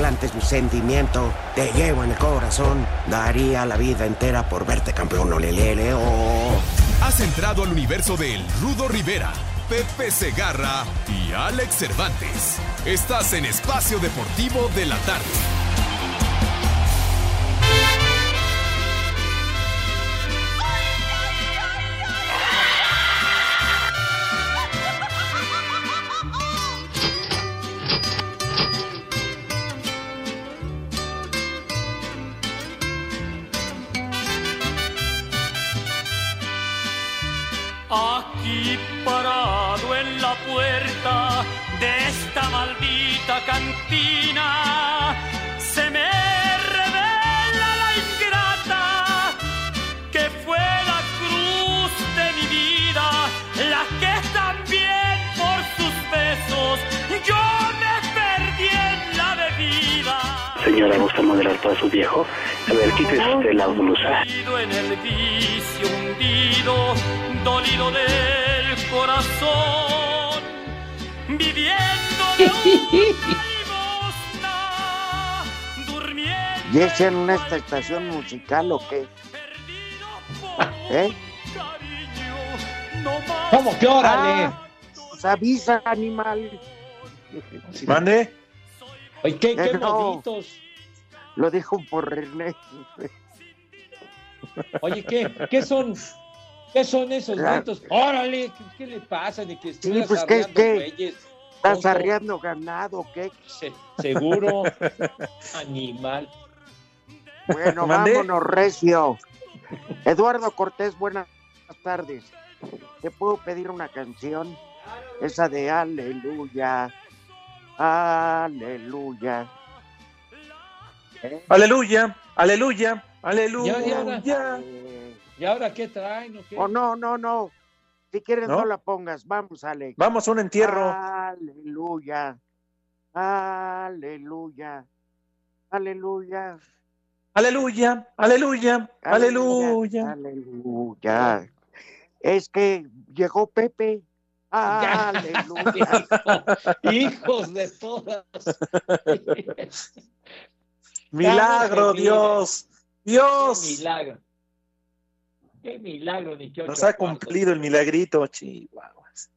Atlantes mi sentimiento, te llevo en el corazón. Daría la vida entera por verte campeón, olelele, oh. Has entrado al universo del Rudo Rivera, Pepe Segarra y Alex Cervantes. Estás en Espacio Deportivo de la Tarde. Moderar para su viejo? A ver, quítese usted la blusa. en el vicio hundido, dolido del corazón, viviendo ¿Y es en esta estación musical o qué? ¿Eh? ¿Cómo que órale? Ah, pues avisa, animal. ¿Mande? Oye, ¿qué, qué Eh, no. Lo dijo por René. Oye, ¿qué, qué son? ¿Qué son esos Ah. gritos? Órale, ¿qué, qué le pasa? De que estuvieras pues, ¿qué qué? ¿Estás arreando ganado o qué? Se- seguro, animal. Bueno, ¿Mandé? vámonos, Recio. Eduardo Cortés, buenas tardes. ¿Te puedo pedir una canción? Esa de Aleluya. Aleluya. ¿Eh? Aleluya, aleluya, Ya, aleluya. ya, ¿Y ahora qué traen? o qué? Oh, no, no, no. Si quieres, ¿No? no, la pongas. Vamos, Alex. Vamos a un entierro. Aleluya. Aleluya. Aleluya. Aleluya, aleluya, aleluya. Aleluya. Es que llegó Pepe. Ya. Aleluya. Hijos de todas. Milagro, en Dios. Qué Dios. milagro. Qué milagro, ni Nos ha cuartos. cumplido el milagrito, chihuahuas.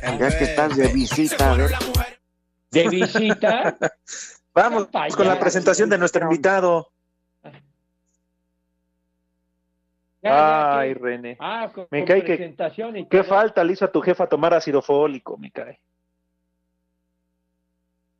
Ya que estás de visita, ver. ¿De visita? Vamos con la presentación de nuestro invitado. Ya, ya, Ay. René. Ah, con, Me con cae que- presentación y ¿Qué todo. falta le hizo a tu jefa tomar ácido fólico, me cae?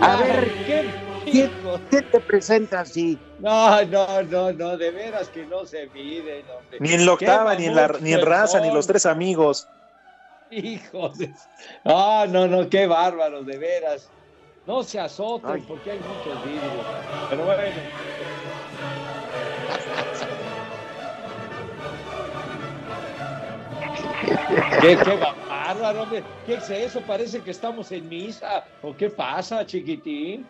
A ver, ¿qué? ¿quién, quién te presenta así? No, no, no, no, de veras que no se miden, hombre. Ni en la octava, ni en, la, ni en raza, ni los tres amigos. Hijos de... Ah, no, no, qué bárbaros, de veras. No se azoten Ay. porque hay muchos vidrios. Pero bueno. ¿Qué, qué bárbaro, hombre? ¿Qué es eso? Parece que estamos en misa. ¿O qué pasa, chiquitín?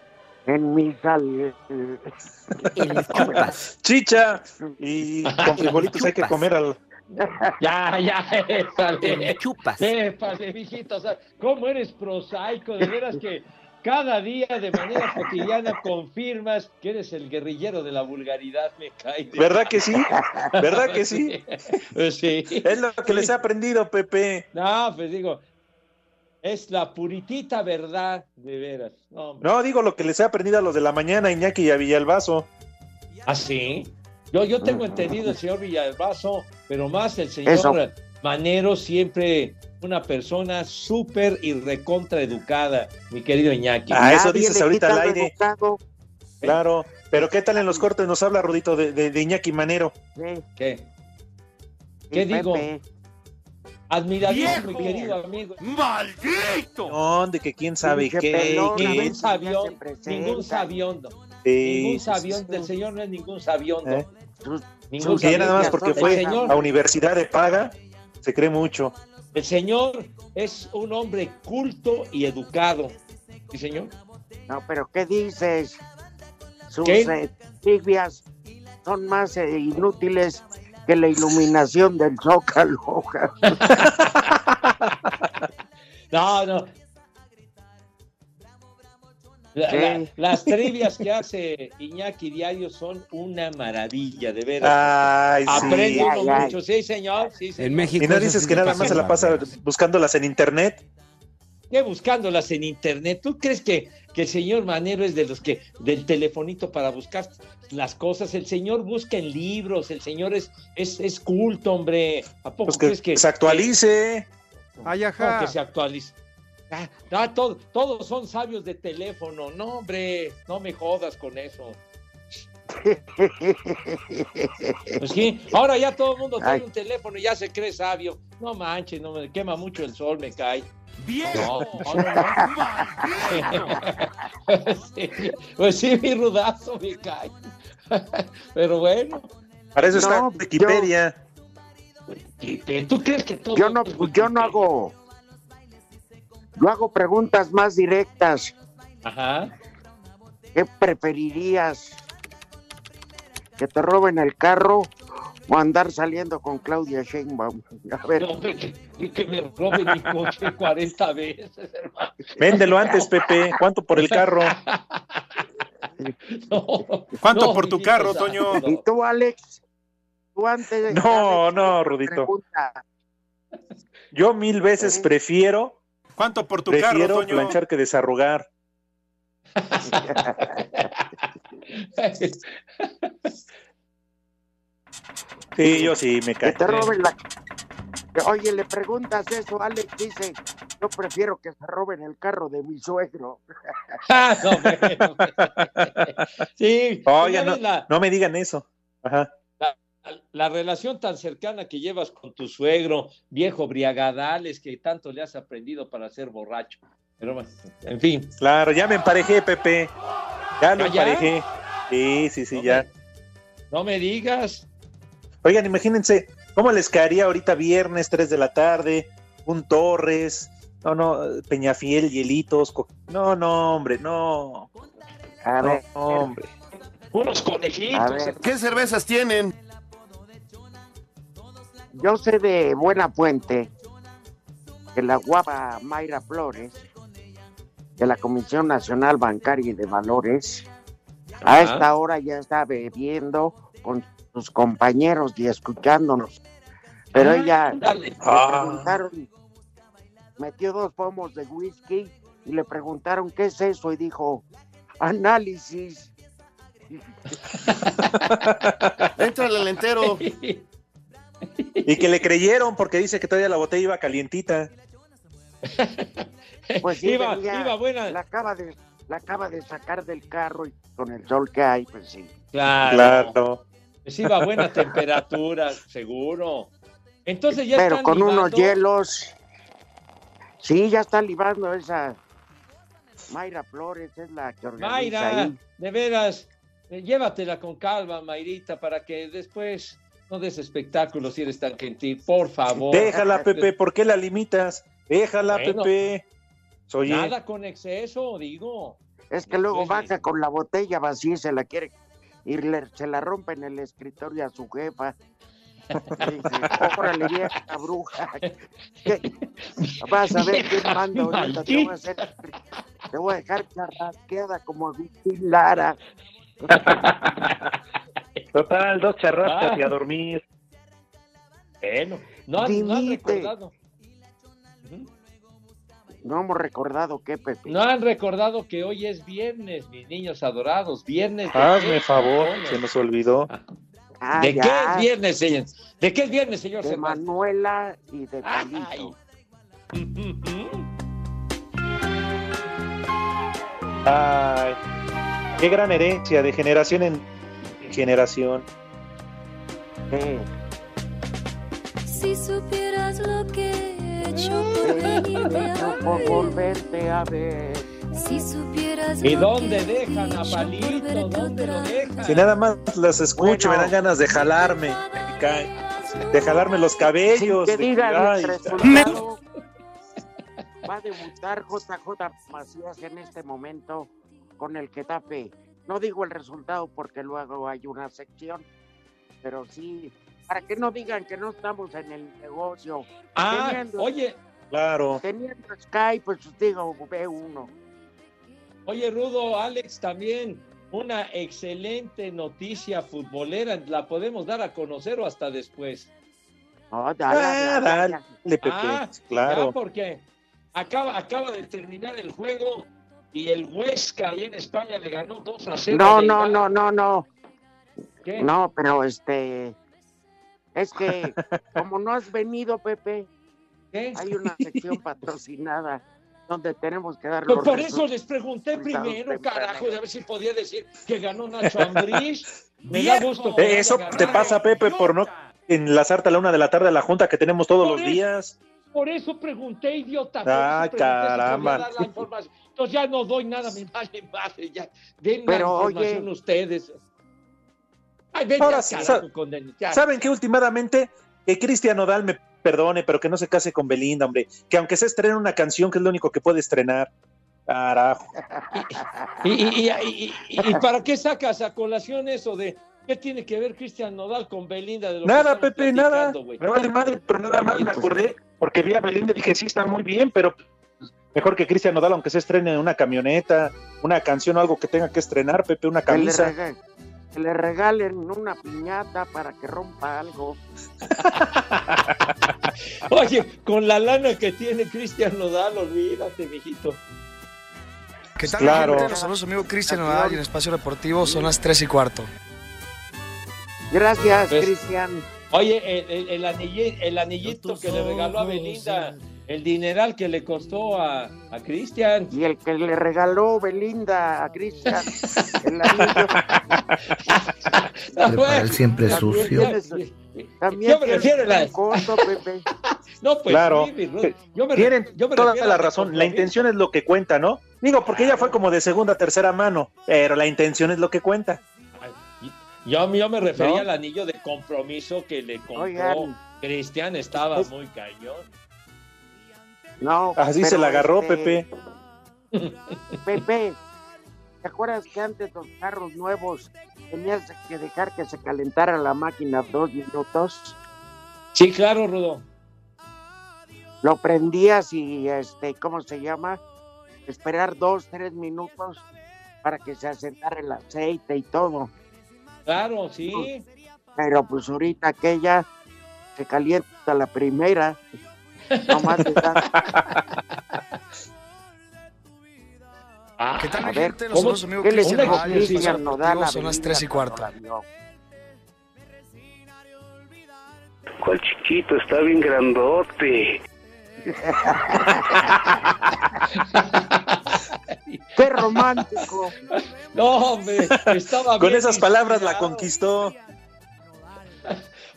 En mi sal. Chicha. Y con frijolitos hay que comer al. Ya, ya, épale. chupas. Épale, mijito. o sea, ¿Cómo eres prosaico? De veras que cada día de manera cotidiana confirmas que eres el guerrillero de la vulgaridad, me cae. de- ¿Verdad que sí? ¿Verdad que sí? Sí. Es lo que les he aprendido, Pepe. No, pues digo, es la puritita verdad, de veras. No, digo lo que les he aprendido a los de la mañana, Iñaki y a Villalbazo. ¿Ah, sí? Yo, yo tengo entendido el señor Villalbazo, pero más el señor Eso. Manero, siempre una persona súper y recontra educada, mi querido Iñaki. Ah, eso dices ahorita al aire. educado. Claro, pero ¿qué tal en los cortes? Nos habla Rudito de, de, de Iñaki Manero. Sí, ¿Qué? ¿Qué digo? Pepe. Admiradísimo, mi querido amigo. ¡Maldito! No, de que quién sabe qué. qué- Ningún sabión, ningún sabiondo. sí, Ningún sabión sí. del señor no es ningún sabiondo. ¿Eh? Ningún ya nada más porque fue señor. a universidad de paga, se cree mucho. El señor es un hombre culto y educado. ¿Sí, señor? No, pero ¿qué dices? Sus ¿Qué? eh, trivias son más eh, inútiles que la iluminación del Zócalo. No, no. La- la- Sí. las trivias que hace Iñaki Diario son una maravilla, de veras. Ay, Aprende sí. Mucho, sí, señor. Sí, señor. En México. Y no dices que nada más se la pasa buscándolas en internet. ¿Qué buscándolas en internet? ¿Tú crees que, que el señor Manero es de los que, del telefonito para buscar las cosas? El señor busca en libros, el señor es, es, es culto, hombre. ¿A poco Pues que, crees que se actualice. Ay, No, ajá. que se actualice. Ah, ah, todo- todos son sabios de teléfono. No, hombre, no me jodas con eso. Pues sí, ahora ya todo el mundo tiene Ay. un teléfono y ya se cree sabio. No manches, no me quema mucho el sol, me cae. ¡Viejo! No, no, no. Sí, Pues sí, mi rudazo me cae. Pero bueno, Para eso No, está yo- Wikipedia. ¿tú crees que todo Yo no, es yo no hago, yo hago preguntas más directas. Ajá. ¿Qué preferirías? ¿Que te roben el carro o andar saliendo con Claudia Sheinbaum? A ver, No, que, que me roben mi coche 40 veces, hermano. Véndelo antes, Pepe. ¿Cuánto por el carro? No, ¿Cuánto no, por tu carro, Toño? ¿y tú, Alex? ¿Tú antes? No, Alex, no, Rudito. pregunta. Yo mil veces ¿Eh? prefiero, ¿Cuánto por tu carro, Toño? planchar que desarrugar. Sí, yo sí me Que cae. te roben la... Oye, le preguntas eso, Alex dice, yo prefiero que se roben el carro de mi suegro. Ah, no, bueno. Sí, Oye, no, la, no me digan eso. Ajá. La relación tan cercana que llevas con tu suegro, viejo briagadales, que tanto le has aprendido para ser borracho. Pero en fin. Claro, ya me emparejé, Pepe. Ya lo ¿Ah, ya? emparejé. Sí, sí, sí, No ya. me- No me digas. Oigan, imagínense, ¿cómo les caería ahorita viernes, 3 de la tarde? Un Torres, no, no, Peñafiel, Hielitos. co- No, no, hombre, no. A No, hombre. Unos a conejitos. ver, ¿Qué cervezas tienen? Yo sé de Buena Fuente que la guapa Mayra Flores de la Comisión Nacional Bancaria y de Valores a esta hora ya está bebiendo con sus compañeros y escuchándonos. Pero Ah, ella ándale. le Ah. preguntaron, metió dos pomos de whisky y le preguntaron qué es eso y dijo análisis. Éntrale al entero. Y que le creyeron porque dice que todavía la botella iba calientita. Pues sí, iba, venía- iba buena. La acaba de la acaba de sacar del carro y con el sol que hay, pues sí. Claro. Claro. Pues iba a buena temperatura, seguro. Entonces ya Pero están con unos hielos. Sí, ya está libando esa. Mayra Flores es la que organiza Mayra, ahí. de veras, eh, llévatela con calma, Mayrita, para que después no des espectáculos si eres tan gentil, por favor. Déjala, Pepe, ¿por qué la limitas? Déjala, Bueno. Pepe. Nada con exceso, digo. Es que luego baja con la botella vacía y se la quiere. Y le- se la rompe en el escritorio a su jefa. Y dice, órale, vieja bruja. ¿Qué? Vas a ver quién manda ahorita. Te voy a, hacer- te voy a dejar charrasqueada como Agustín Lara. Total, dos charrascas Ah. y a dormir. Bueno, no han, no Dimite. recordado. No hemos recordado qué, Pepe. No han recordado que hoy es viernes, mis niños adorados. Viernes. de hazme qué? favor, se nos olvidó. Ah, ¿De ya, qué es viernes, señor? ¿De qué es viernes, señor De? Manuela y de Ay. Palito. Ujú. Ay, Qué gran herencia de generación en generación. Sí. Si supieras lo que he hecho por venirme a por ver. volverte a ver. Si supieras ¿Y lo dónde dejan a Palito? ¿Dónde lo dejan? Si nada más las escucho, Bueno. me dan ganas de jalarme. De jalarme los cabellos. Sin que de- digan ay, el resultado, va a debutar JJ Macías en este momento con el Getafe. No digo el resultado porque luego hay una sección, pero sí, para que no digan que no estamos en el negocio. Ah, Teniendo- oye, Claro. Teniendo Sky, pues digo, ve uno. oye, Rudo, Alex, también una excelente noticia futbolera. ¿La podemos dar a conocer o hasta después? No, dale, Ah, dale, dale, dale. Pepe. Ah, claro. Ya, porque acaba, acaba de terminar el juego y el Huesca ahí en España le ganó 2 a 0. No, no, no, no, no. ¿Qué? No, pero este. Es que, como no has venido, Pepe, ¿Qué? hay una sección patrocinada donde tenemos que dar Pues los por eso les pregunté primero, carajo, a ver si podía decir que ganó Nacho Ambriz. Me da gusto. Eh, Eso te pasa, Pepe, por no enlazarte a la una de la tarde a la junta que tenemos todos Por los eso. días. Por eso pregunté, idiota. por Ay, eso pregunté si podía caramba. Ya no doy nada, me vale madre, ya. Den Pero, la información oye. ustedes. Ay, ven Ahora ya, sí, carajo, sa- con el- ya. ¿Saben que últimamente que Cristian Nodal me perdone, pero que no se case con Belinda, hombre? Que aunque se estrene una canción, que es lo único que puede estrenar. Carajo. ¿Y, y, y, y- y- y para qué sacas a colación eso de qué tiene que ver Cristian Nodal con Belinda? De lo que Nada, estamos Pepe, nada. güey? Me vale madre, pero nada más me acordé porque vi a Belinda y dije, sí, está muy bien, pero mejor que Cristian Nodal, aunque se estrene una camioneta, una canción o algo que tenga que estrenar, Pepe, una Que le, camisa. que le regalen una piñata para que rompa algo. Oye, con la lana que tiene Cristian Nodal, olvídate, mijito. ¿Qué tal, Claro. gente? Los saludos, amigo Cristian Nodal y en Espacio Deportivo son las 3 y cuarto. Gracias, Pues- Cristian. Oye, el, el- el anillito que le regaló a Belinda, el dineral que le costó a, a Cristian. Y el que le regaló Belinda a Cristian, el anillo, Bueno, el siempre también sucio. tienes- también Yo me tienes refiero a la- costo, Pepe. No, pues Claro. sí, Ruth. Yo me, Tienen yo me toda refiero la razón. La intención es lo que cuenta, ¿no? Digo, porque ella fue como de segunda, tercera mano, pero la intención es lo que cuenta. Yo, yo me refería ¿No? al anillo de compromiso que le compró. Cristian, estaba Es- muy cañón. No, Así se la agarró, este, Pepe. Pepe, ¿te acuerdas que antes los carros nuevos tenías que dejar que se calentara la máquina dos minutos? Sí, claro, Rudo. Lo prendías y, este, ¿cómo se llama? Esperar dos, tres minutos para que se asentara el aceite y todo. Claro, sí. Pero pues ahorita aquella se calienta la primera. Nomás le das- ¿Qué tal, A ver, gente? Los ¿cómo- saludos, amigo ¿Qué le Cristian dijo Nodal son las Belinda 3 y cuarto. ¿Cuál chiquito? Está bien grandote. ¡Qué romántico! No, hombre, estaba Con bien esas palabras la conquistó.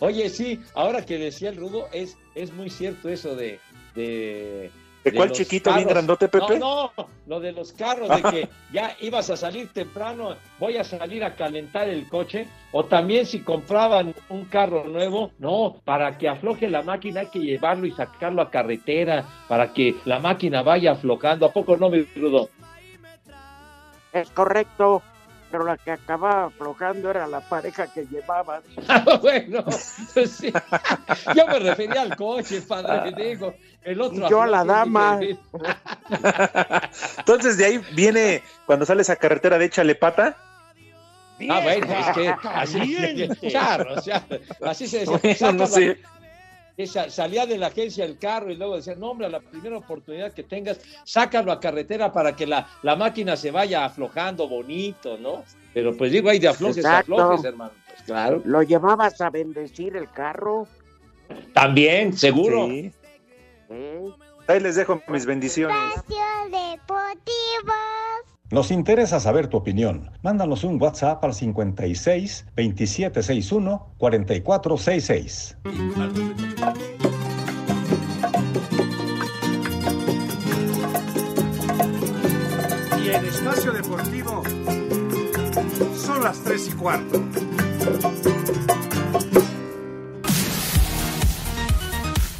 Oye, sí, ahora que decía el Rudo, es, es muy cierto eso de... ¿De, ¿De cuál chiquito bien grandote, Pepe? No, no, lo de los carros, de que ya ibas a salir temprano, voy a salir a calentar el coche, o también si compraban un carro nuevo, no, para que afloje la máquina hay que llevarlo y sacarlo a carretera, para que la máquina vaya aflojando. ¿A poco no, mi Rudo? Es correcto, pero la que acababa aflojando era la pareja que llevaban. bueno, pues sí. yo me refería al coche, padre, digo. El otro yo a la dama. Entonces de ahí viene cuando sales a carretera de échale pata. Ah, bueno, es que así, charro, o sea, así se decía. Bueno, no sé. Que sa- salía de la agencia el carro y luego decía, no, hombre, a la primera oportunidad que tengas, sácalo a carretera para que la, la máquina se vaya aflojando bonito, ¿no? Pero pues digo, hay de aflojes a Exacto. aflojes, hermano. Pues claro. ¿Lo llevabas a bendecir el carro? También, seguro. Sí. ¿Eh? Ahí les dejo mis bendiciones. Nos interesa saber tu opinión. Mándanos un WhatsApp al 56 2761 4466. Y en Espacio Deportivo son las 3 y cuarto.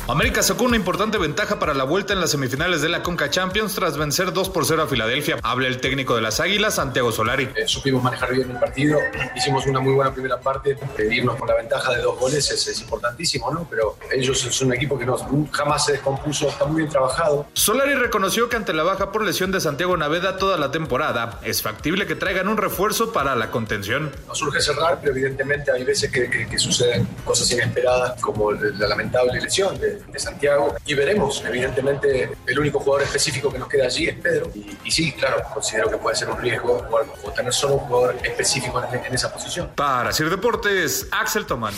América sacó una importante ventaja para la vuelta en las semifinales de la Conca Champions tras vencer 2 por 0 a Filadelfia. Habla el técnico de las Águilas, Santiago Solari. Eh, supimos manejar bien el partido, hicimos una muy buena primera parte, irnos con la ventaja de dos goles es, es importantísimo, ¿no? Pero ellos son un equipo que no, jamás se descompuso, está muy bien trabajado. Solari reconoció que ante la baja por lesión de Santiago Naveda toda la temporada, es factible que traigan un refuerzo para la contención. No surge cerrar, pero evidentemente hay veces que, que- que suceden cosas inesperadas como la lamentable lesión de, de Santiago y veremos. Evidentemente el único jugador específico que nos queda allí es Pedro y, sí, claro, considero que puede ser un riesgo jugar- o tener solo un jugador específico en, en esa posición. Para Sir Deportes, Axel Tomán.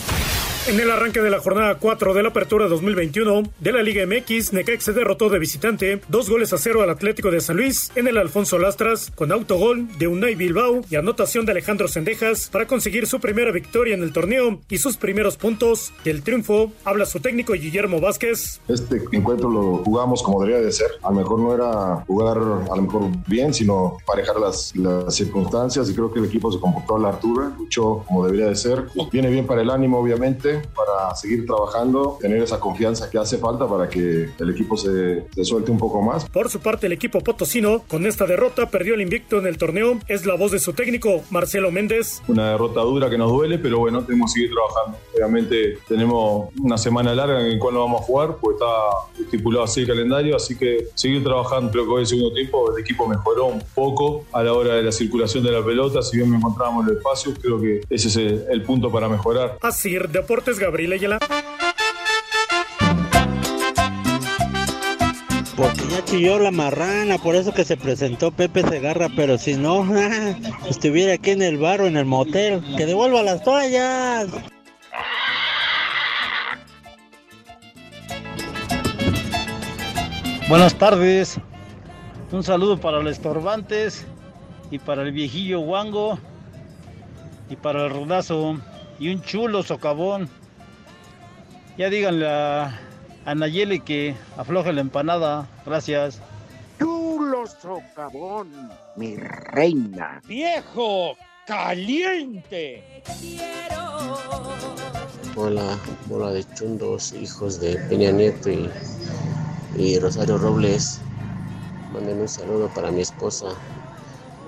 En el arranque de la jornada 4 de la Apertura 2021 de la Liga MX, Necaxa derrotó de visitante dos goles a cero al Atlético de San Luis en el Alfonso Lastras con autogol de Unai Bilbao y anotación de Alejandro Sendejas para conseguir su primera victoria en el torneo y sus primeros puntos del triunfo. Habla su técnico Guillermo Vázquez. Este encuentro lo jugamos como debería de ser. A lo mejor no era jugar a lo mejor bien, sino parejar las, las circunstancias y creo que el equipo se comportó a la altura, luchó como debería de ser. Viene bien para el ánimo, obviamente, para seguir trabajando, tener esa confianza que hace falta para que el equipo se, se suelte un poco más. Por su parte, el equipo potosino, con esta derrota, perdió el invicto en el torneo. Es la voz de su técnico, Marcelo Méndez. Una derrota dura que nos duele, pero bueno, tenemos que seguir trabajando. Obviamente tenemos una semana larga en la cual no vamos a jugar, pues está estipulado así el calendario, así que seguir trabajando. Creo que hoy el segundo tiempo el equipo mejoró un poco a la hora de la circulación de la pelota, si bien me encontrábamos en el espacio, creo que ese es el, el punto para mejorar. Así, Deportes Gabriel Ayala. Porque ya chilló la marrana, por eso que se presentó Pepe Segarra, pero si no, estuviera aquí en el bar o en el motel, que devuelva las toallas. Buenas tardes. Un saludo para los estorbantes y para el viejillo Wango y para el rudazo y un chulo socavón. Ya díganle a, a Nayeli que afloje la empanada. Gracias. Chulo socavón, mi reina. ¡Viejo caliente! Hola, bola de chundos, hijos de Peña Nieto y, y Rosario Robles. Manden un saludo para mi esposa,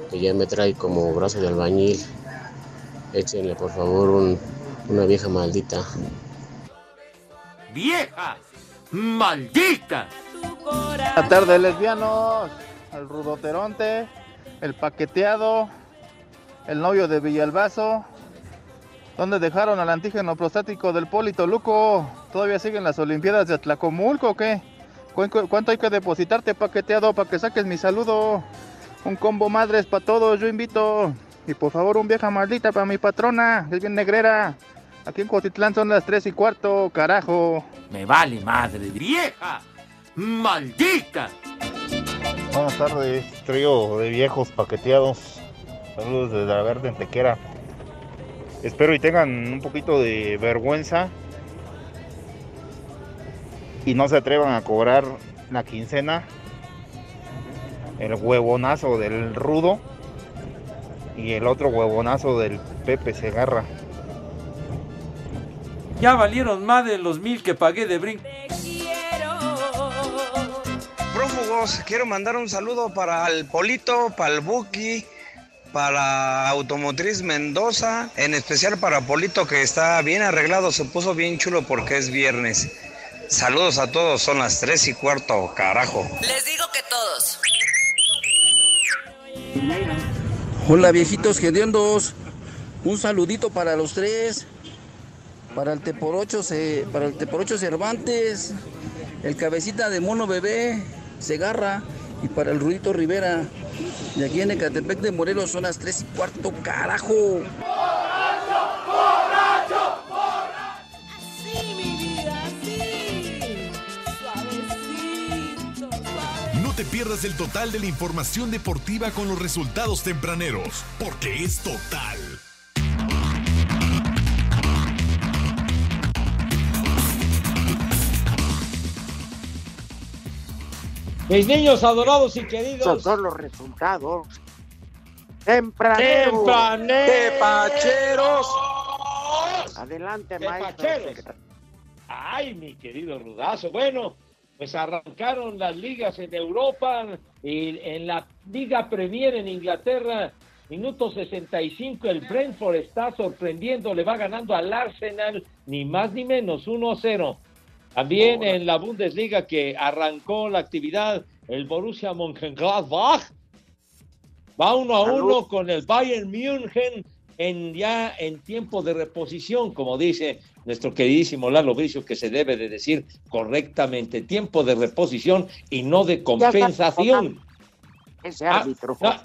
que ya me trae como brazo de albañil. Échenle por favor un- una vieja maldita. ¡Vieja! ¡Maldita! Buenas tardes, lesbianos. El rudoteronte, el paqueteado, el novio de Villalbazo. ¿Dónde dejaron al antígeno prostático del Polito Luco? ¿Todavía siguen las Olimpiadas de Atlacomulco o qué? ¿Cu- cu- ¿Cuánto hay que depositarte, paqueteado, para que saques mi saludo? Un combo madres para todos, yo invito. Y por favor, un vieja maldita para mi patrona, es bien negrera. Aquí en Cotitlán son las 3 y cuarto, carajo. Me vale madre. ¡Vieja! ¡Maldita! Buenas tardes, trío de viejos paqueteados. Saludos desde la Verde Antequera. Espero y tengan un poquito de vergüenza y no se atrevan a cobrar la quincena. El huevonazo del rudo y el otro huevonazo del Pepe Segarra. Ya valieron más de los mil que pagué de brinco. Prófugos, quiero mandar un saludo para el Polito, para el Buki, para Automotriz Mendoza, en especial para Polito que está bien arreglado, se puso bien chulo porque es viernes. Saludos a todos, son las 3 y cuarto, carajo. Les digo que todos. Hola viejitos hediondos, un saludito para los tres, para el Teporocho, para el Cervantes, el cabecita de mono bebé, Segarra y para el Rudito Rivera. De aquí en Ecatepec de Morelos son las tres y cuarto, carajo. No te pierdas el total de la información deportiva con los resultados tempraneros, porque es total. Mis niños adorados y queridos. Esos son los resultados. Tempranero. Tempranero. Tepacheros. Adelante, maestro. Ay, mi querido Rudazo. Bueno, pues arrancaron las ligas en Europa y en la Liga Premier en Inglaterra, minuto 65, el Brentford está sorprendiendo, le va ganando al Arsenal, ni más ni menos, 1-0. También en la Bundesliga que arrancó la actividad, el Borussia Mönchengladbach va uno a uno con el Bayern München en ya en tiempo de reposición, como dice nuestro queridísimo Lalo Bricio, que se debe de decir correctamente, tiempo de reposición y no de compensación. Ese Ah, árbitro. ah,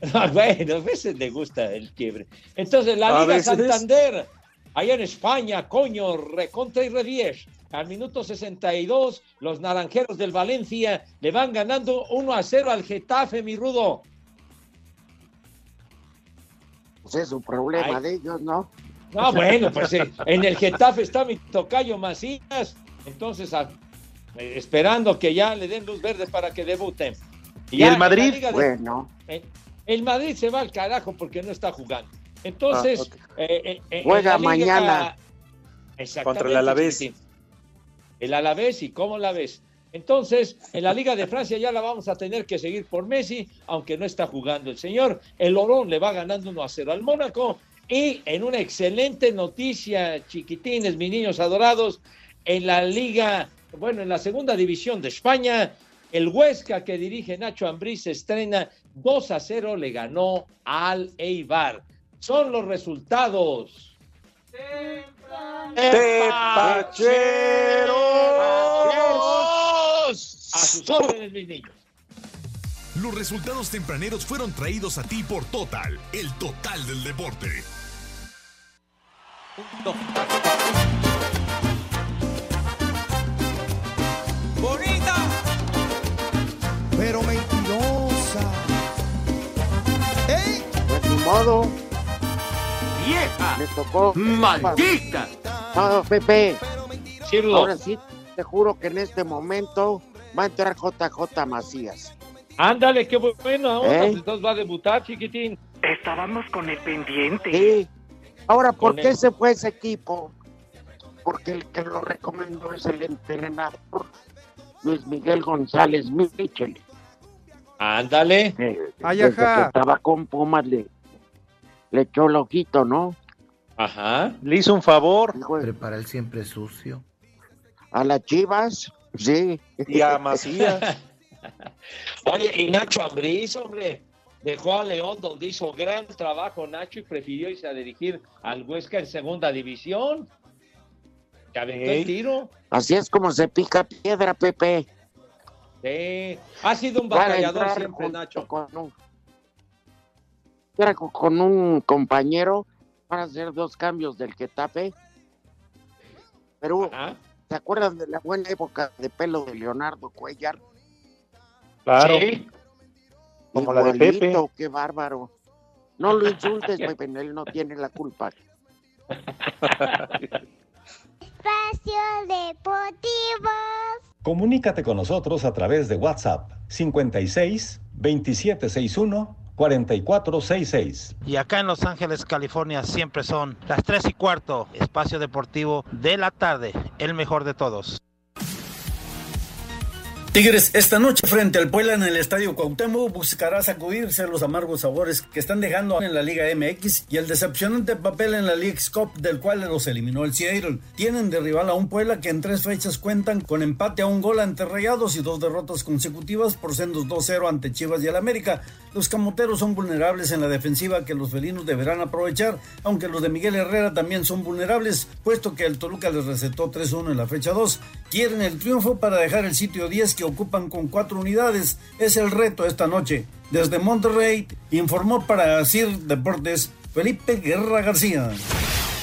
bueno, a veces le gusta el quiebre. Entonces, la Liga. Santander, allá en España, coño, recontra y revies. Al minuto 62, los naranjeros del Valencia le van ganando 1 a 0 al Getafe, mi rudo. Pues es un problema Ay. de ellos, ¿no? No, bueno, pues eh, en el Getafe está mi tocayo Macías. Entonces, a- eh, esperando que ya le den luz verde para que debuten. ¿Y Ya el Madrid? De- Bueno, Eh, El Madrid se va al carajo porque no está jugando. Entonces, Ah, eh, eh, eh, Juega en la Liga- mañana. Contra el Alavés. El Alavés, ¿y cómo la ves? Entonces, en la Liga de Francia ya la vamos a tener que seguir por Messi, aunque no está jugando el señor. El Orón le va ganando 1 a 0 al Mónaco. Y en una excelente noticia, chiquitines, mis niños adorados, en la Liga, bueno, en la segunda división de España, el Huesca que dirige Nacho Ambriz estrena 2 a 0, le ganó al Eibar. Son los resultados. A sus órdenes, mis niños. Los resultados tempraneros fueron traídos a ti por Total, el total del deporte. bonita, pero mentirosa. ¡Ey! pues modo. ¡Vieja! Me tocó. ¡Maldita! No, Pepe. Rudo. Ahora sí, te juro que en este momento va a entrar JJ Macías. Ándale, qué buena onda. ¿Eh? Entonces va a debutar, chiquitín. Estábamos con el pendiente. Sí. Ahora, ¿por Con qué el- se fue ese equipo? Porque el que lo recomendó es el entrenador Luis Miguel González Michel. Ándale. Ay, Desde que ajá. estaba con Pumas le, le echó el ojito, ¿no? Ajá. Le hizo un favor. Prepara el siempre sucio. A las Chivas, sí. Y a Macías. Oye, y Nacho Ambriz, hombre, dejó a León donde hizo gran trabajo Nacho y prefirió irse a dirigir al Huesca en segunda división. Que aventó Ey. el tiro. Así es como se pica piedra, Pepe. Sí. Ha sido un batallador siempre, Nacho. Con un, era con- un compañero para hacer dos cambios del Getafe. Pero. ¿se acuerdan de la buena época de pelo de Leonardo Cuellar? Claro. Sí. Como la de Pepe. qué bárbaro. No lo insultes, Pepe, él no tiene la culpa. Espacio Deportivo. Comunícate con nosotros a través de WhatsApp 56 2761 4466. Y acá en Los Ángeles, California, siempre son las 3 y cuarto, espacio deportivo de la tarde, el mejor de todos. Tigres, esta noche frente al Puebla en el Estadio Cuauhtémoc buscará sacudirse los amargos sabores que están dejando en la Liga MX y el decepcionante papel en la League's Cup del cual los eliminó el Seattle. Tienen de rival a un Puebla que en tres fechas cuentan con empate a un gol ante Rayados y dos derrotas consecutivas por sendos 2-0 ante Chivas y el América. Los camoteros son vulnerables en la defensiva que los felinos deberán aprovechar, aunque los de Miguel Herrera también son vulnerables, puesto que el Toluca les recetó 3-1 en la fecha 2. Quieren el triunfo para dejar el sitio 10 ocupan con cuatro unidades. Es el reto esta noche. Desde Monterrey informó para CIR Deportes Felipe Guerra García.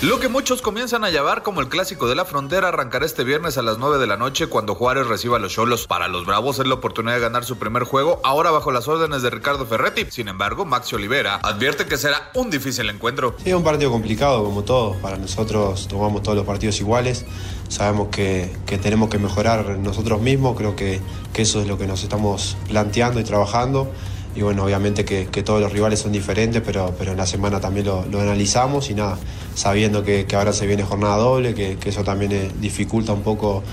Lo que muchos comienzan a llamar como el clásico de la frontera arrancará este viernes a las 9 de la noche cuando Juárez reciba a los Cholos. Para los Bravos es la oportunidad de ganar su primer juego, ahora bajo las órdenes de Ricardo Ferretti. Sin embargo, Maxi Olivera advierte que será un difícil encuentro. Es un partido complicado como todos. Para nosotros tomamos todos los partidos iguales. Sabemos que, que tenemos que mejorar nosotros mismos. Creo que, que eso es lo que nos estamos planteando y trabajando y bueno, obviamente que, todos los rivales son diferentes, pero, pero en la semana también lo, analizamos y nada, sabiendo que, ahora se viene jornada doble, que, que eso también eh, dificulta un poco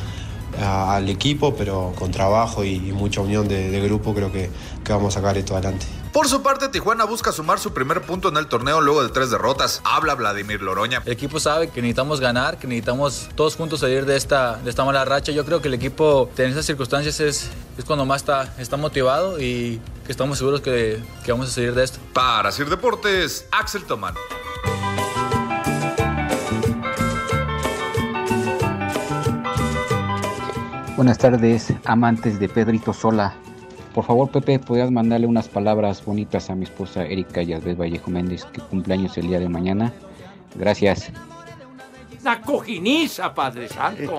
a, al equipo, pero con trabajo y, y mucha unión de, de, grupo creo que, que vamos a sacar esto adelante. Por su parte, Tijuana busca sumar su primer punto en el torneo luego de tres derrotas. Habla Vladimir Loroña. El equipo sabe que necesitamos ganar, que necesitamos todos juntos salir de esta, de esta mala racha. Yo creo que el equipo en esas circunstancias es, es cuando más está, está motivado y que estamos seguros que, que vamos a salir de esto. Para Sir Deportes, Axel Tomán. Buenas tardes, amantes de Pedrito Sola. Por favor, Pepe, ¿podrías mandarle unas palabras bonitas a mi esposa Erika Yasbel Vallejo Méndez, que cumpleaños el día de mañana? Gracias. La cojiniza, Padre Santo.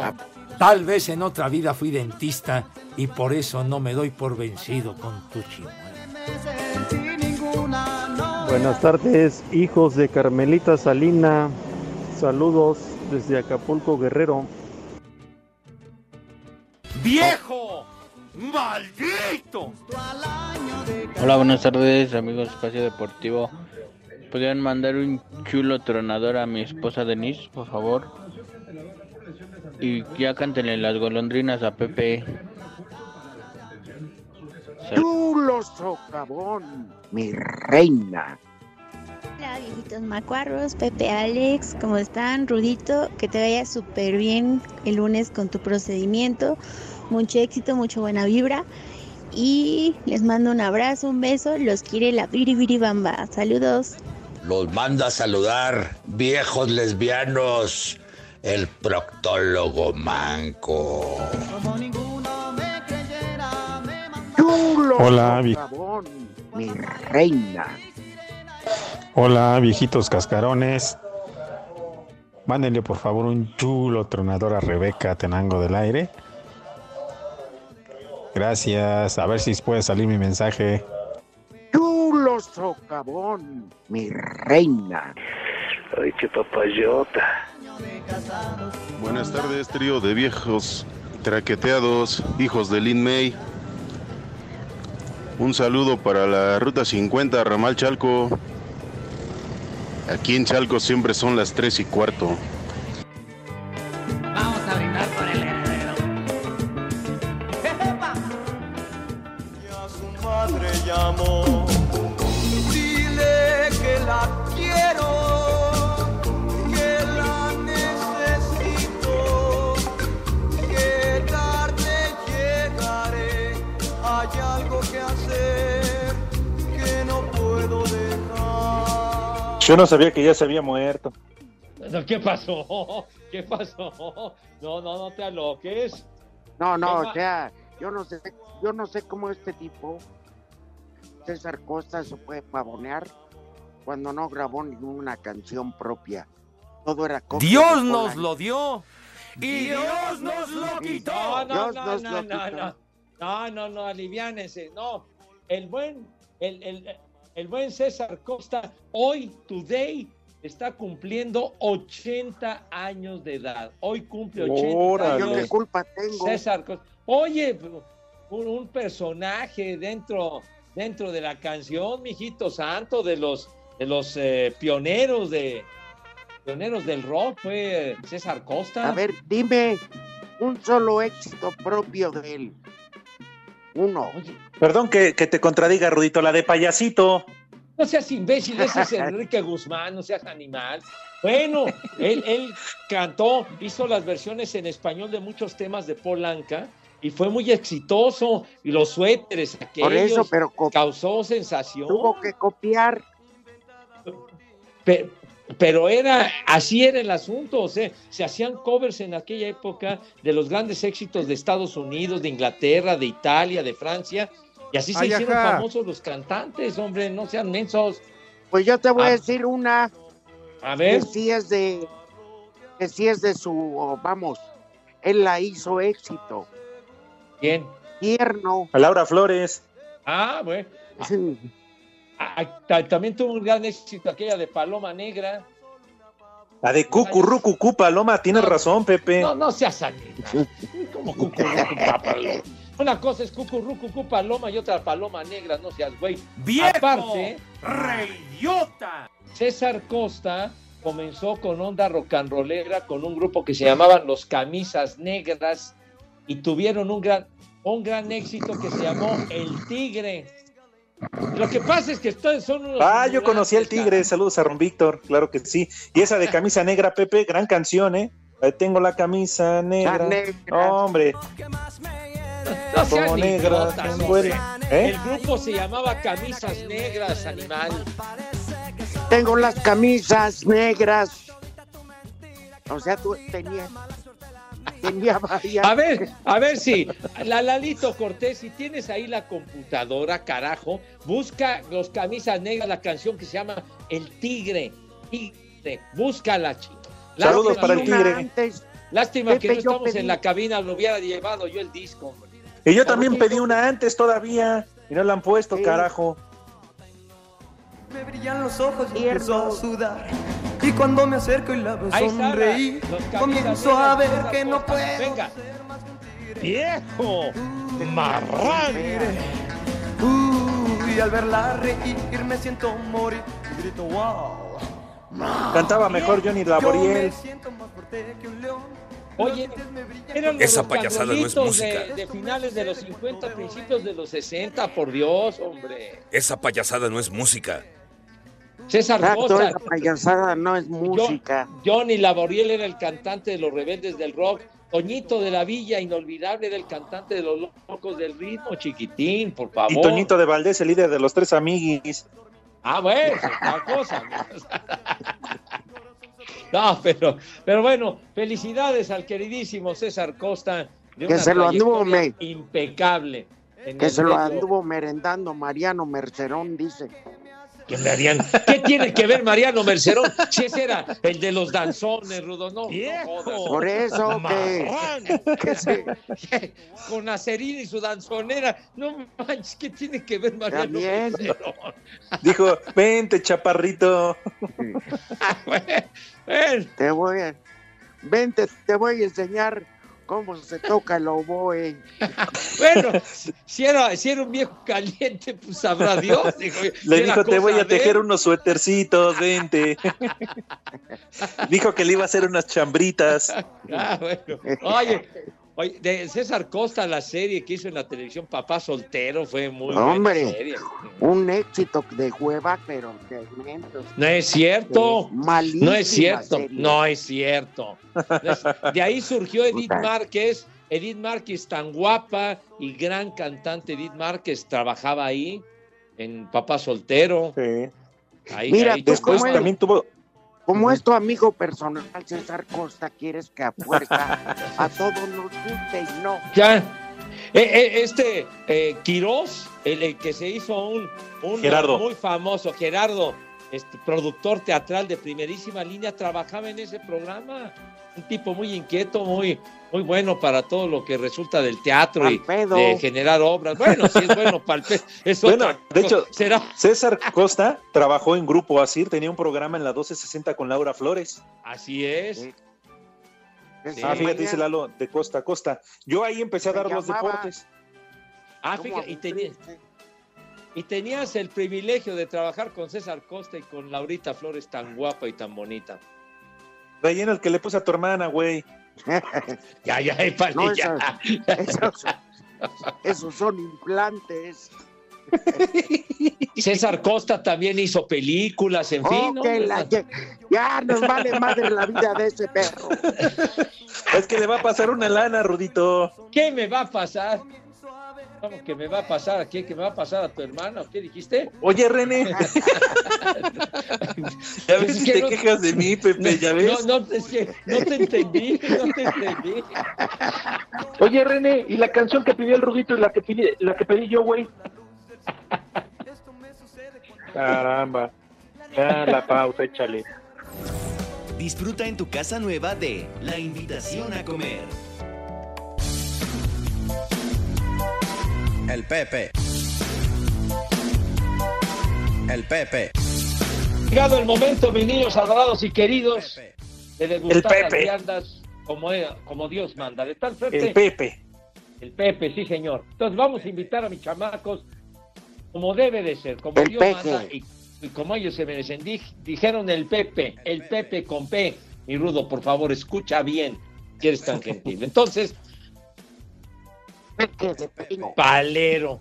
Tal vez en otra vida fui dentista y por eso no me doy por vencido con tu chimuelo. Buenas tardes, hijos de Carmelita Salina. Saludos desde Acapulco, Guerrero. ¡Viejo! ¡Maldito! Hola, buenas tardes, amigos de Espacio Deportivo. ¿Podrían mandar un chulo tronador a mi esposa Denise, por favor? Y ya cántenle las golondrinas a Pepe. Chulo socavón, mi reina. Hola, viejitos macuarros, Pepe Alex, ¿cómo están? Rudito, que te vaya súper bien el lunes con tu procedimiento. Mucho éxito, mucha buena vibra. Y les mando un abrazo, un beso. Los quiere la Bamba. Saludos. Los manda a saludar, viejos lesbianos, el proctólogo manco. Chulo Hola, mi reina. Hola, viejitos cascarones. Mándenle por favor un chulo tronador a Rebeca Tenango del Aire. Gracias. A ver si puede salir mi mensaje. Chulo socavón, mi reina. Ay, qué papayota. Buenas tardes, trío de viejos traqueteados, hijos de Lin May. Un saludo para la ruta 50, Ramal Chalco. Aquí en Chalco siempre son las 3 y cuarto. Yo no sabía que ya se había muerto. No, ¿Qué pasó? ¿Qué pasó? No, no, no te aloques. No, no, o sea, yo no sé, yo no sé cómo este tipo, César Costa, se puede pavonear cuando no grabó ninguna canción propia. Todo era copia Dios nos lo dio y Dios nos lo quitó. No, no, Dios no, nos no, lo no, quitó. no. No, no, no, aliviánense. No, el buen, el, el, el buen César Costa, hoy, today, está cumpliendo 80 años de edad. Hoy cumple 80 Órale. años. Qué culpa tengo. César Costa. Oye, un, un personaje dentro, dentro de la canción, mijito santo, de los, de los eh, pioneros de pioneros del rock, fue César Costa. A ver, dime un solo éxito propio de él. Uno. Perdón que, que te contradiga, Rudito, la de payasito. No seas imbécil, ese es Enrique Guzmán, no seas animal. Bueno, él, él cantó, hizo las versiones en español de muchos temas de Polanca y fue muy exitoso. Y los suéteres, aquellos, Por eso, pero causó sensación. tuvo que copiar. Pe- Pero, era, así era el asunto, o sea, se hacían covers en aquella época de los grandes éxitos de Estados Unidos, de Inglaterra, de Italia, de Francia, y así se Ay, hicieron ajá. famosos los cantantes, hombre, no sean mensos. Pues yo te voy Ah. a decir una. A ver. Que sí es de, que sí es de su, oh, vamos, él la hizo éxito. ¿Quién? Tierno. A Laura Flores. Ah, bueno. Ah, también tuvo un gran éxito aquella de Paloma Negra. La de Cucurrucucú, Paloma, tienes razón, Pepe. No, no seas. Como cucurrucu, paloma. Una cosa es cucurrucu, paloma y otra paloma negra, no seas güey. ¡Viejo! Aparte, ¡Reidiota! César Costa comenzó con onda rock and rollera con un grupo que se llamaban Los Camisas Negras y tuvieron un gran, un gran éxito que se llamó El Tigre. Lo que pasa es que ustedes son unos. Ah, yo conocí al Tigre, saludos a Ron Víctor, claro que sí. Y esa de camisa negra, Pepe, gran canción, ¿eh? Ahí tengo la camisa negra. negra. Hombre, No negra, idiotas, hombre. ¿eh? El grupo se llamaba Camisas Negras, animal. Tengo las camisas negras. O sea, tú tenías, tenía varias. A ver, a ver si, la Lalito Cortés, si tienes ahí la computadora, carajo, busca los camisas negras, la canción que se llama El Tigre. Tigre, búscala, chico. Saludos para el Tigre. antes, Lástima que no estamos pedí- en la cabina, lo hubiera llevado yo el disco, hombre. Y yo también pedí una antes todavía. Y no la han puesto, Sí. carajo. Me brillan los ojos y a sudar. Y cuando me acerco y la veo sonreír, los comienzo a ver que no puedo Venga. ser más que un tigre. ¡Viejo! ¡Marrán! Uy, al verla reír me siento morir y grito wow. Cantaba mejor Johnny Laboriel. Oye, eran los Esa payasada no es música. De, de finales de los 50, principios de los 60, por Dios, hombre. Esa payasada no es música. César Exacto, Costa, esa payasada no es música. Johnny Laboriel era el cantante de los rebeldes del rock. Toñito de la Villa, inolvidable, era el cantante de los locos del ritmo, chiquitín, por favor. Y Toñito de Valdés, el líder de los tres amiguis. Ah, bueno, otra cosa. No, pero, pero bueno, felicidades al queridísimo César Costa. de Que una se lo anduvo, trayectoria impecable. Que se lo anduvo merendando Mariano Mercerón, dice. ¿Qué, Mariano? ¿Qué tiene que ver Mariano Mercerón? Si ese era el de los danzones, Rudo, no, no. Por eso que, que se- Con Acerina y su danzonera. No manches, ¿qué tiene que ver Mariano También. Mercerón? Dijo, vente, chaparrito. Ven, te voy a, vente, te voy a enseñar cómo se toca el oboe. Bueno, si era, si era un viejo caliente, pues sabrá Dios. Dijo, Le dijo, te voy a tejer él". unos suétercitos, vente. dijo que le iba a hacer unas chambritas. Ah, bueno. Oye, oye, de César Costa, la serie que hizo en la televisión Papá Soltero, fue muy buena Hombre, serie. un éxito de hueva, pero tremendo. No es cierto. Malísima No es cierto. serie. No es cierto. Es- De ahí surgió Edith Márquez. Edith Márquez, tan guapa y gran cantante Edith Márquez, trabajaba ahí en Papá Soltero. Ahí, Mira, ahí pues, tocó. ¿cómo es? tuvo. Como es tu amigo personal, César Costa, quieres que a fuerza a todos nos guste y no. Ya. Eh, eh, este eh, Quirós, el, el que se hizo un, un Gerardo. muy famoso, Gerardo, este, productor teatral de primerísima línea, trabajaba en ese programa. Un tipo muy inquieto, muy, muy bueno para todo lo que resulta del teatro y de generar obras. Bueno, sí es bueno para el Bueno, otra de hecho, será César Costa trabajó en Grupo Asir, tenía un programa en la 1260 con Laura Flores. así es. Sí. Ah, fíjate, dice Lalo, de costa a costa. Yo ahí empecé a Se dar los deportes. Ah, ¿Cómo fíjate, y, tenía- y tenías el privilegio de trabajar con César Costa y con Laurita Flores tan guapa y tan bonita. En el que le puse a tu hermana, güey. Ya, ya, épale, No, ya. Esos, esos son implantes. César Costa también hizo películas, en fin. ¿no? que la- que- ya nos vale madre la vida de ese perro. Es que le va a pasar una lana, Rudito. ¿Qué me va a pasar? ¿Cómo que me va a pasar a qué? ¿Que me va a pasar a tu hermana? ¿O qué dijiste? Oye, René. ya ves Es si que te no- quejas de mí, Pepe, ya ves. No, no, es que no te entendí, no te entendí. Oye, René, ¿y la canción que pidió el Rudito y la que, pidi- la que pedí yo, güey? Caramba. Ya la pausa, échale. Disfruta en tu casa nueva de La Invitación a Comer. El Pepe. El Pepe. Llegado el momento, mis niños adorados y queridos, de degustar El las Pepe. viandas como, como Dios manda. De tal suerte. El Pepe. El Pepe, sí, señor. Entonces vamos a invitar a mis chamacos como debe de ser, como El Dios Pepe. manda y, y como ellos se merecen. Dij- dijeron el Pepe, el Pepe con P. Mi Rudo, por favor, escucha bien, si eres tan gentil. Entonces, Palero,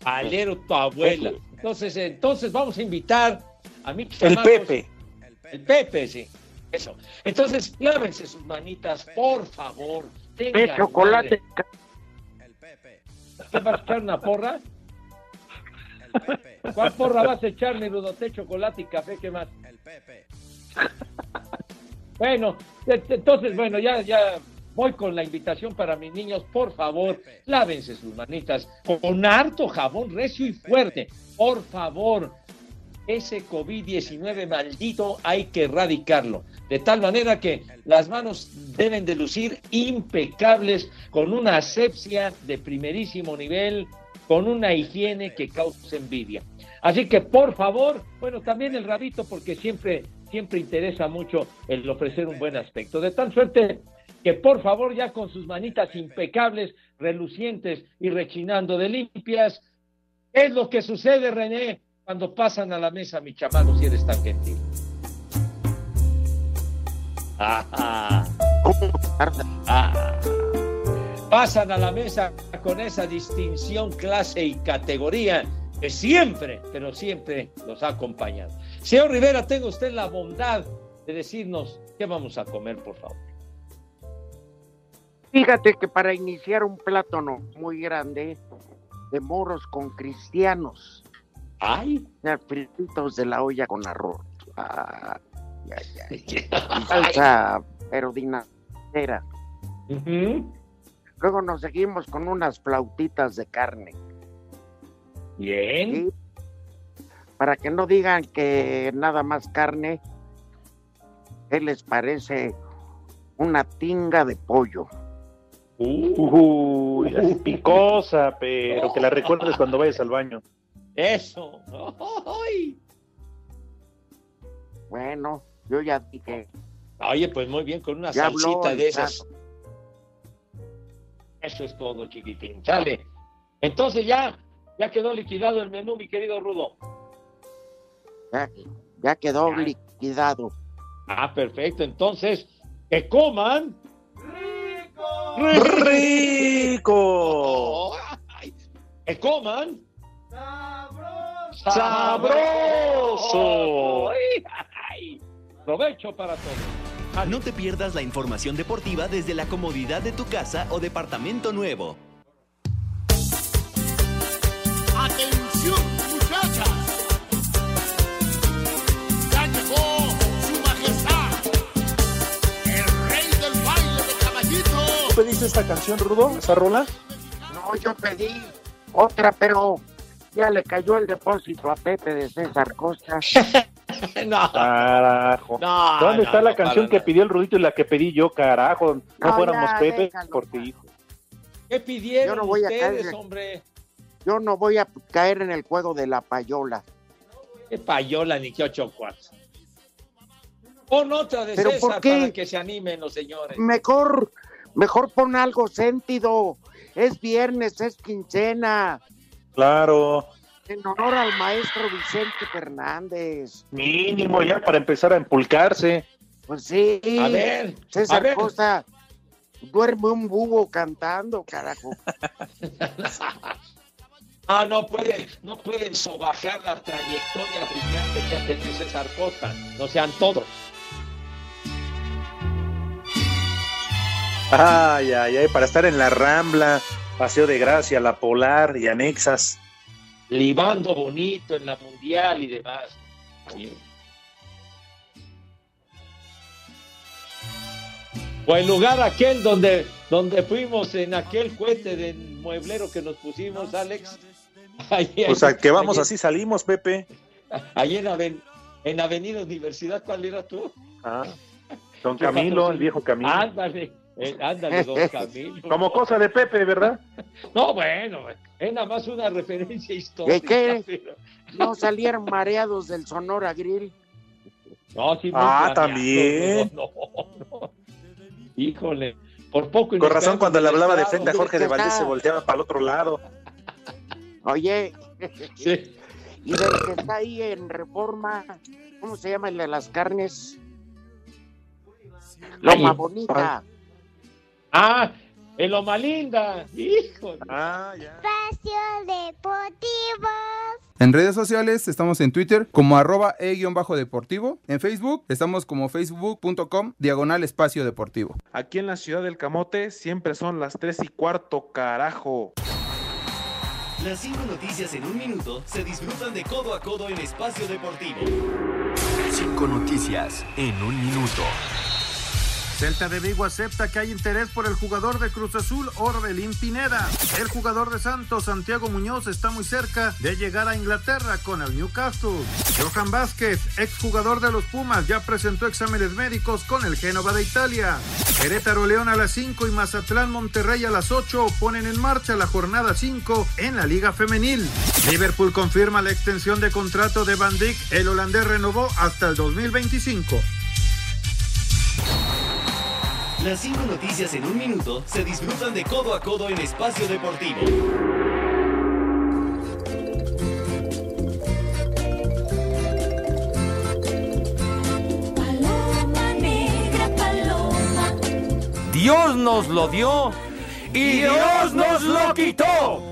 Palero, tu abuela. Entonces, entonces vamos a invitar a mi El chamacos. Pepe. El Pepe, sí. Eso. Entonces, lávense sus manitas, por favor. Tengan chocolate. madre. ¿Qué vas a echar una porra? ¿Cuál porra vas a echar, mi Rudote? Chocolate y café, ¿qué más? El Pepe. Bueno, entonces, bueno, ya, ya voy con la invitación para mis niños. Por favor, lávense sus manitas con harto jabón recio y fuerte. Por favor, ese COVID-19 maldito hay que erradicarlo. De tal manera que las manos deben de lucir impecables, con una asepsia de primerísimo nivel, con una higiene que causa envidia. Así que, por favor, bueno, también el rabito, porque siempre, siempre interesa mucho el ofrecer un buen aspecto. De tal suerte que, por favor, ya con sus manitas impecables, relucientes y rechinando de limpias, es lo que sucede, René, cuando pasan a la mesa, mi chamaco, si eres tan gentil. Pasan a la mesa con esa distinción, clase y categoría que siempre, pero siempre los ha acompañado. Señor Rivera, tenga usted la bondad de decirnos qué vamos a comer, por favor. Fíjate que para iniciar un plato no muy grande de moros con cristianos. Ay. Fritos de la olla con arroz. Ay, ay, ay. Y Salsa, pero dinastera. Luego nos seguimos con unas flautitas de carne. Bien. Para que no digan que nada más carne, ¿qué les parece una tinga de pollo? Uy, así picosa, pero que la recuerdes cuando vayas al baño. Eso. Ay. Bueno, yo ya dije. Oye, pues muy bien, con una Ya salsita de esas. Eso es todo, chiquitín. Sale. Entonces ya, ya quedó liquidado el menú, mi querido Rudo. Ya, ya quedó liquidado. Ah, perfecto. Entonces, que coman. ¡Rico! Que coman. ¡Sabroso! Ay, ay. Provecho para todos. No te pierdas la información deportiva desde la comodidad de tu casa o departamento nuevo. Pediste esta canción, Rudo? ¿Esa rola? No, yo pedí otra, pero ya le cayó el depósito a Pepe de César Costa. no. Carajo. No, ¿Dónde no, está la no, canción que pidió el Rudito y la que pedí yo, carajo? No, No, fuéramos ya, Pepe, déjalo. porque hijo. ¿Qué pidieron Yo no voy a ustedes, caer. hombre? Yo no voy a caer en el juego de la payola. ¿Qué payola ni qué ocho cuartos? Pon otra de ¿Pero César por qué? para que se animen los señores. Mejor, mejor pon algo sentido. Es viernes, es quincena. Claro. En honor al maestro Vicente Fernández. Mínimo ya para empezar a empulcarse. Pues sí. A ver, César a ver. Costa duerme un búho cantando, carajo. Ah, no pueden, no pueden sobajar la trayectoria brillante que ha tenido César Costa. No sean todos. Ay, ay, ay, para estar en la Rambla, Paseo de Gracia, La Polar y anexas. Libando bonito en la mundial y demás. Bien. O el lugar aquel donde, donde fuimos en aquel cohete de mueblero que nos pusimos, Alex. Ahí, O sea, que vamos ahí- así salimos, Pepe. Ahí en, Aven- en Avenida Universidad, ¿cuál era tú? Ah, Don Camilo, el viejo Camilo. Ándale, eh, ándale, don Camilo. Como cosa de Pepe, ¿verdad? No, bueno, es nada más una referencia ¿De histórica. qué? pero- No salieron mareados del Sonora Grill. No, sí, Ah, también. No, no, no. Híjole, por poco. Con razón, cuando le hablaba de frente a Jorge de Valdés se volteaba para el otro lado. Oye, Sí. y del que está ahí en Reforma, ¿cómo se llama el de las carnes? Loma Ay, Bonita. Ah, en Loma Linda. Híjole. Ah, ya. Espacio Deportivo. En redes sociales estamos en Twitter como arroba e-deportivo. En Facebook estamos como facebook.com diagonal espacio deportivo. Aquí en la ciudad del Camote siempre son las 3 y cuarto, carajo. Las cinco noticias en un minuto se disfrutan de codo a codo en Espacio Deportivo. Cinco noticias en un minuto. Celta de Vigo acepta que hay interés por el jugador de Cruz Azul, Orbelín Pineda. El jugador de Santos, Santiago Muñoz, está muy cerca de llegar a Inglaterra con el Newcastle. Johan Vázquez, exjugador de los Pumas, ya presentó exámenes médicos con el Génova de Italia. Querétaro León a las 5 y Mazatlán Monterrey a las 8 ponen en marcha la jornada 5 en la Liga Femenil. Liverpool confirma la extensión de contrato de Van Dijk. El holandés renovó hasta el 2025. Las cinco noticias en un minuto se disfrutan de codo a codo en Espacio Deportivo. Paloma negra, paloma. Dios nos lo dio y Dios nos lo quitó.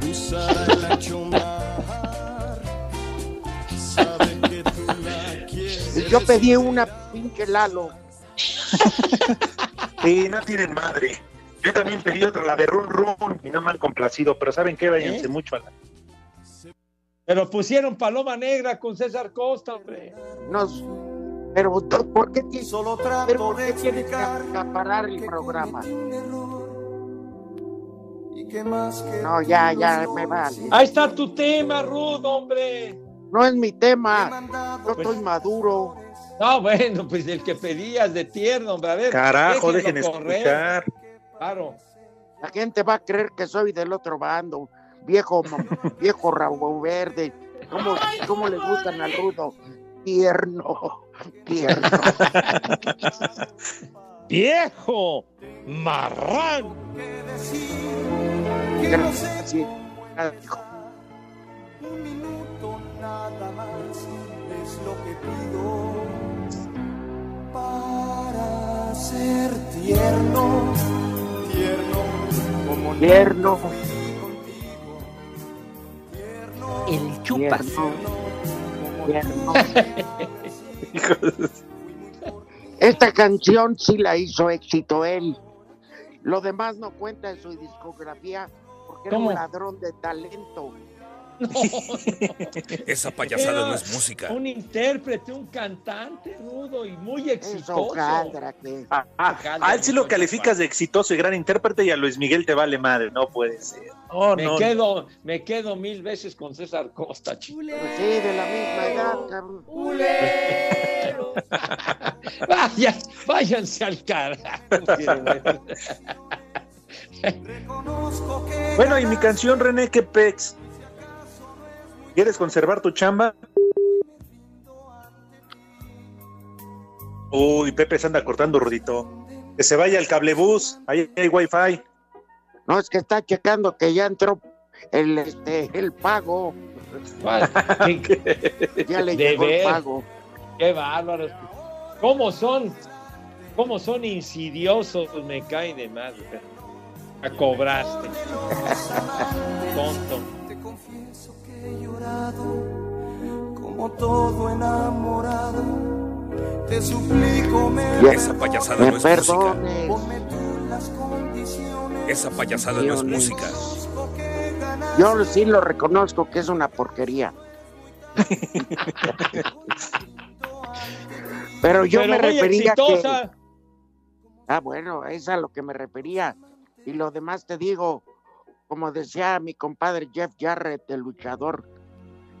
Cruzar el ancho mar. Yo pedí una pinche Lalo. Sí, no tienen madre. Yo también pedí otra, la de Run Run, y no me han complacido, pero ¿saben qué? Váyanse ¿Eh? mucho a la... Pero pusieron Paloma Negra con César Costa, hombre. Nos, pero ¿por qué, ti- Solo pero trato ¿por de tienes que acaparar el programa? Y que más que No, ya, ya, me vale. Ahí está tu tema, Rudo, hombre. No es mi tema. Yo estoy maduro. No, bueno, pues el que pedías de tierno, hombre. A ver. Carajo, dejen correr. escuchar. Claro. La gente va a creer que soy del otro bando. Viejo, viejo rabo verde. ¿Cómo, cómo le gustan al rudo? Tierno, tierno. Viejo, marrán. Sí. un minuto nada más es lo que pido para ser tierno, tierno como Tierno, El chupas. tierno, tierno. Esta canción sí la hizo éxito él. Lo demás no cuenta en su discografía porque era ¿Cómo? un ladrón de talento. Esa payasada no es música. Un intérprete, un cantante rudo y muy exitoso. Ah, ah, a él sí lo calificas de exitoso y gran intérprete y a Luis Miguel te vale madre, no puede ser. No, me no, quedo, me quedo mil veces con César Costa, chico. pues sí, de la misma edad, cabrón. Vaya, váyanse al carajo. reconozco que Bueno, y mi canción, René, ¿qué pex? ¿Quieres conservar tu chamba? Uy, Pepe se anda cortando, Rudito. Que se vaya al cablebús, ahí hay wifi. No, es que está checando que ya entró el, este, el pago. Ya le De llegó el ver. pago. Qué bárbaros. ¿Cómo son? ¿Cómo son insidiosos? Me caen de madre. A cobraste. Tonto. Que como todo enamorado. Te suplico me Esa payasada Me no es música. perdones. Condiciones. Esa payasada no es música. que Yo sí lo reconozco que es una porquería. Pero yo Pero me refería que... exitosa. Ah, bueno, es a lo que me refería. Y lo demás te digo, como decía mi compadre Jeff Jarrett, el luchador,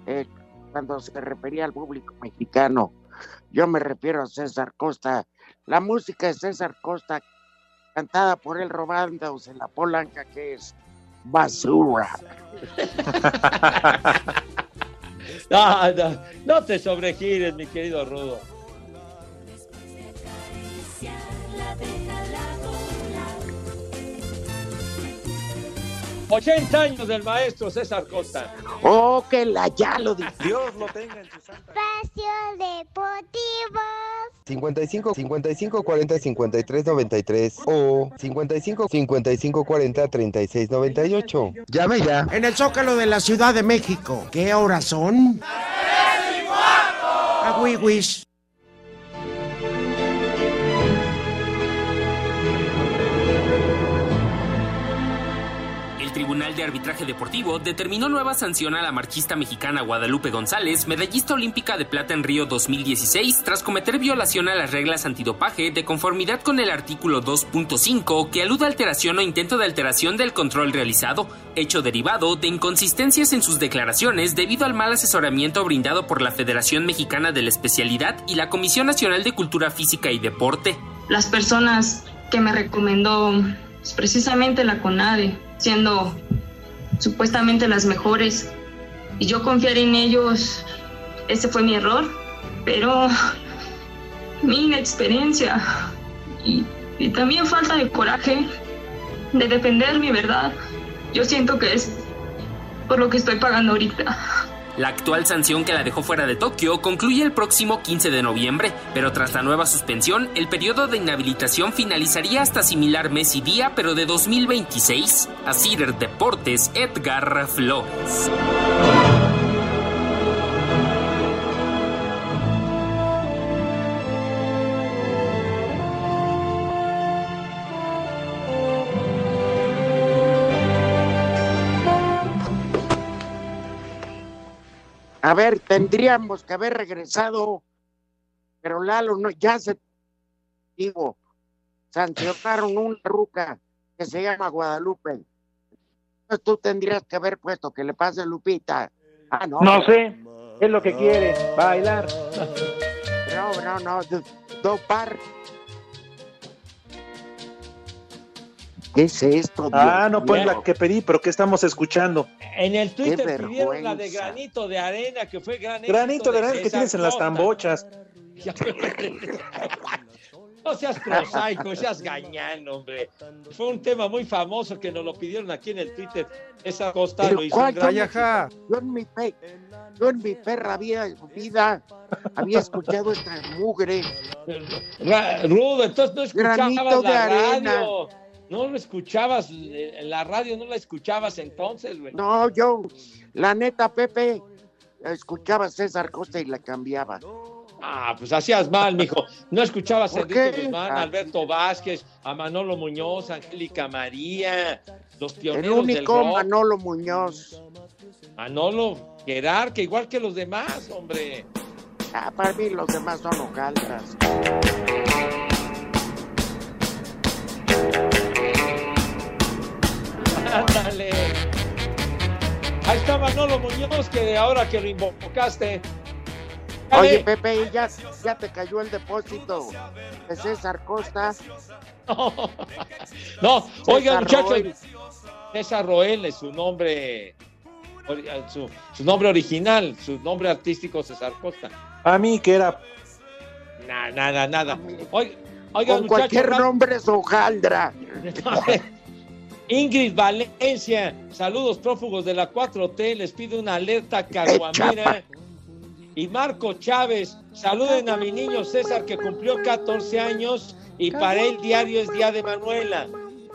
eh, cuando se refería al público mexicano. Yo me refiero a César Costa. La música de César Costa, cantada por él robando en la polanca, que es basura. No, no te sobregires, mi querido Rudo. ¡80 años del maestro César Costa! ¡Oh, que la ya lo dije! Dios lo tenga en su santa. Espacio Deportivo. 55 55 40 53 93 o 55 55 40 36 98. Llame ya. En el Zócalo de la Ciudad de México. ¿Qué horas son? A Wiwis. El Tribunal Arbitraje Deportivo determinó nueva sanción a la marchista mexicana Guadalupe González, medallista olímpica de plata en Río 2016, tras cometer violación a las reglas antidopaje de conformidad con el artículo 2.5 que alude a alteración o intento de alteración del control realizado, hecho derivado de inconsistencias en sus declaraciones debido al mal asesoramiento brindado por la Federación Mexicana de la Especialidad y la Comisión Nacional de Cultura Física y Deporte. las personas que me recomendó pues, precisamente la CONADE, siendo supuestamente las mejores, y yo confiar en ellos, ese fue mi error, pero mi inexperiencia. Y, también falta de coraje de defender mi verdad, yo siento que es por lo que estoy pagando ahorita. La actual sanción que la dejó fuera de Tokio concluye el próximo 15 de noviembre, pero tras la nueva suspensión, el periodo de inhabilitación finalizaría hasta similar mes y día, pero de 2026. A Cider Deportes, Edgar Flores. A ver, tendríamos que haber regresado, pero Lalo no, ya se digo, sancionaron una ruca que se llama Guadalupe. Entonces tú tendrías que haber puesto que le pase Lupita. Ah, no. No sé, es lo que quiere, bailar. No, no, no, do, do par. ¿Qué es esto? Ah, no, pues mío? la que pedí, pero ¿qué estamos escuchando? En el Twitter Qué pidieron la de granito de arena, que fue gran Granito de arena que tienes en las tambochas. No seas prosaico, seas gañán, hombre. Fue un tema muy famoso que nos lo pidieron aquí en el Twitter. Esa costa Pero lo hizo ¿cuál? un gran... Yo Yo en mi, pe- yo en mi perra vida, vida había escuchado esta mugre. Rudo, entonces no escuchabas Granito de arena. radio. No lo escuchabas, eh, la radio no la escuchabas entonces, güey. No, yo, la neta, Pepe, escuchaba a César Costa y la cambiaba. Ah, pues hacías mal, mijo. No escuchabas a ¿Por Enrique? Guzmán, Ah. Alberto Vázquez, a Manolo Muñoz, Angélica María, los El pioneros del único rock. Manolo Muñoz. Manolo, jerarca, igual que los demás, hombre. Ah, para mí los demás son hojaldras. Ahí está Manolo Muñoz, que ahora que lo invocaste. Oye. Pepe, ¿y ya, ya te cayó el depósito de César Costa. No, oiga, César muchachos. César Roel es su nombre, ori- su, su nombre original, su nombre artístico César Costa. A mí que era Nada, nada, nada. Oiga, oiga, Con cualquier nombre es hojaldra. Ingrid Valencia, saludos prófugos de la 4T, les pido una alerta caguamera. Y Marco Chávez, saluden a mi niño César que cumplió 14 años y para él diario es día de Manuela.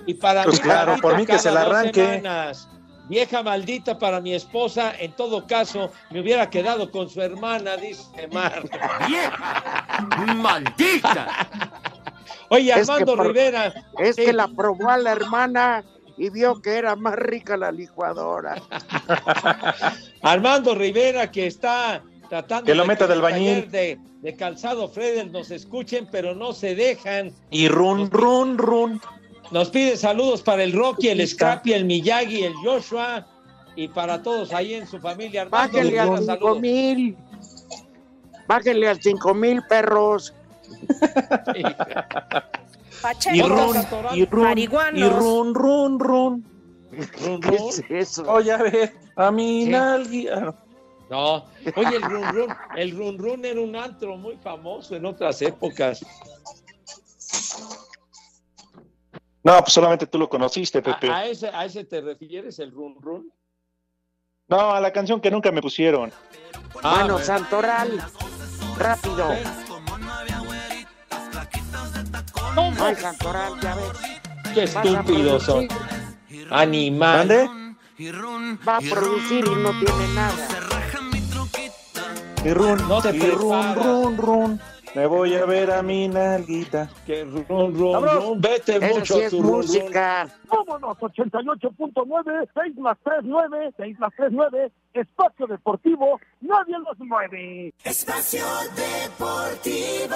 Y para Pues mí, claro, por mí que se la arranque. semanas. Vieja maldita para mi esposa, en todo caso, me hubiera quedado con su hermana, dice Marco. ¡Vieja! ¡Maldita! Oye, Es que Armando por- Rivera. Es que la probó a la hermana y vio que era más rica la licuadora. Armando Rivera que está tratando Que lo de meta que del el bañil. de, de calzado Fredel nos escuchen, pero no se dejan. y run, run, run. Nos pide saludos para el Rocky, el Scrappy, el Miyagi, el Joshua y para todos ahí en su familia. Armando Bájenle al cinco saludos. mil. Bájenle al cinco mil, perros. Y run, y run, marihuanos. y run, run, run. Run, ¿Qué es eso? Oye, a ver, a mi Sí. nalgui- ah, no. Oye, el run run, el run run era un antro muy famoso en otras épocas. No, pues solamente tú lo conociste, Pepe. ¿A, a ese, ¿A ese te refieres, el run run? No, a la canción que nunca me pusieron. Ah, bueno, bueno. Santoral. Rápido. Ay, Santoral, ya ves. Qué estúpidos son. Animal. ¿Mande? Va a producir y no tiene nada. Y run, No te y run, run, run. Me voy a ver a mi nalguita. Que run run run. Vete Eso mucho sí es tu run run. música. Vámonos, 88.9, 6 más 3, 9, 6 más 3, 9, espacio deportivo, nadie los mueve. Espacio Deportivo.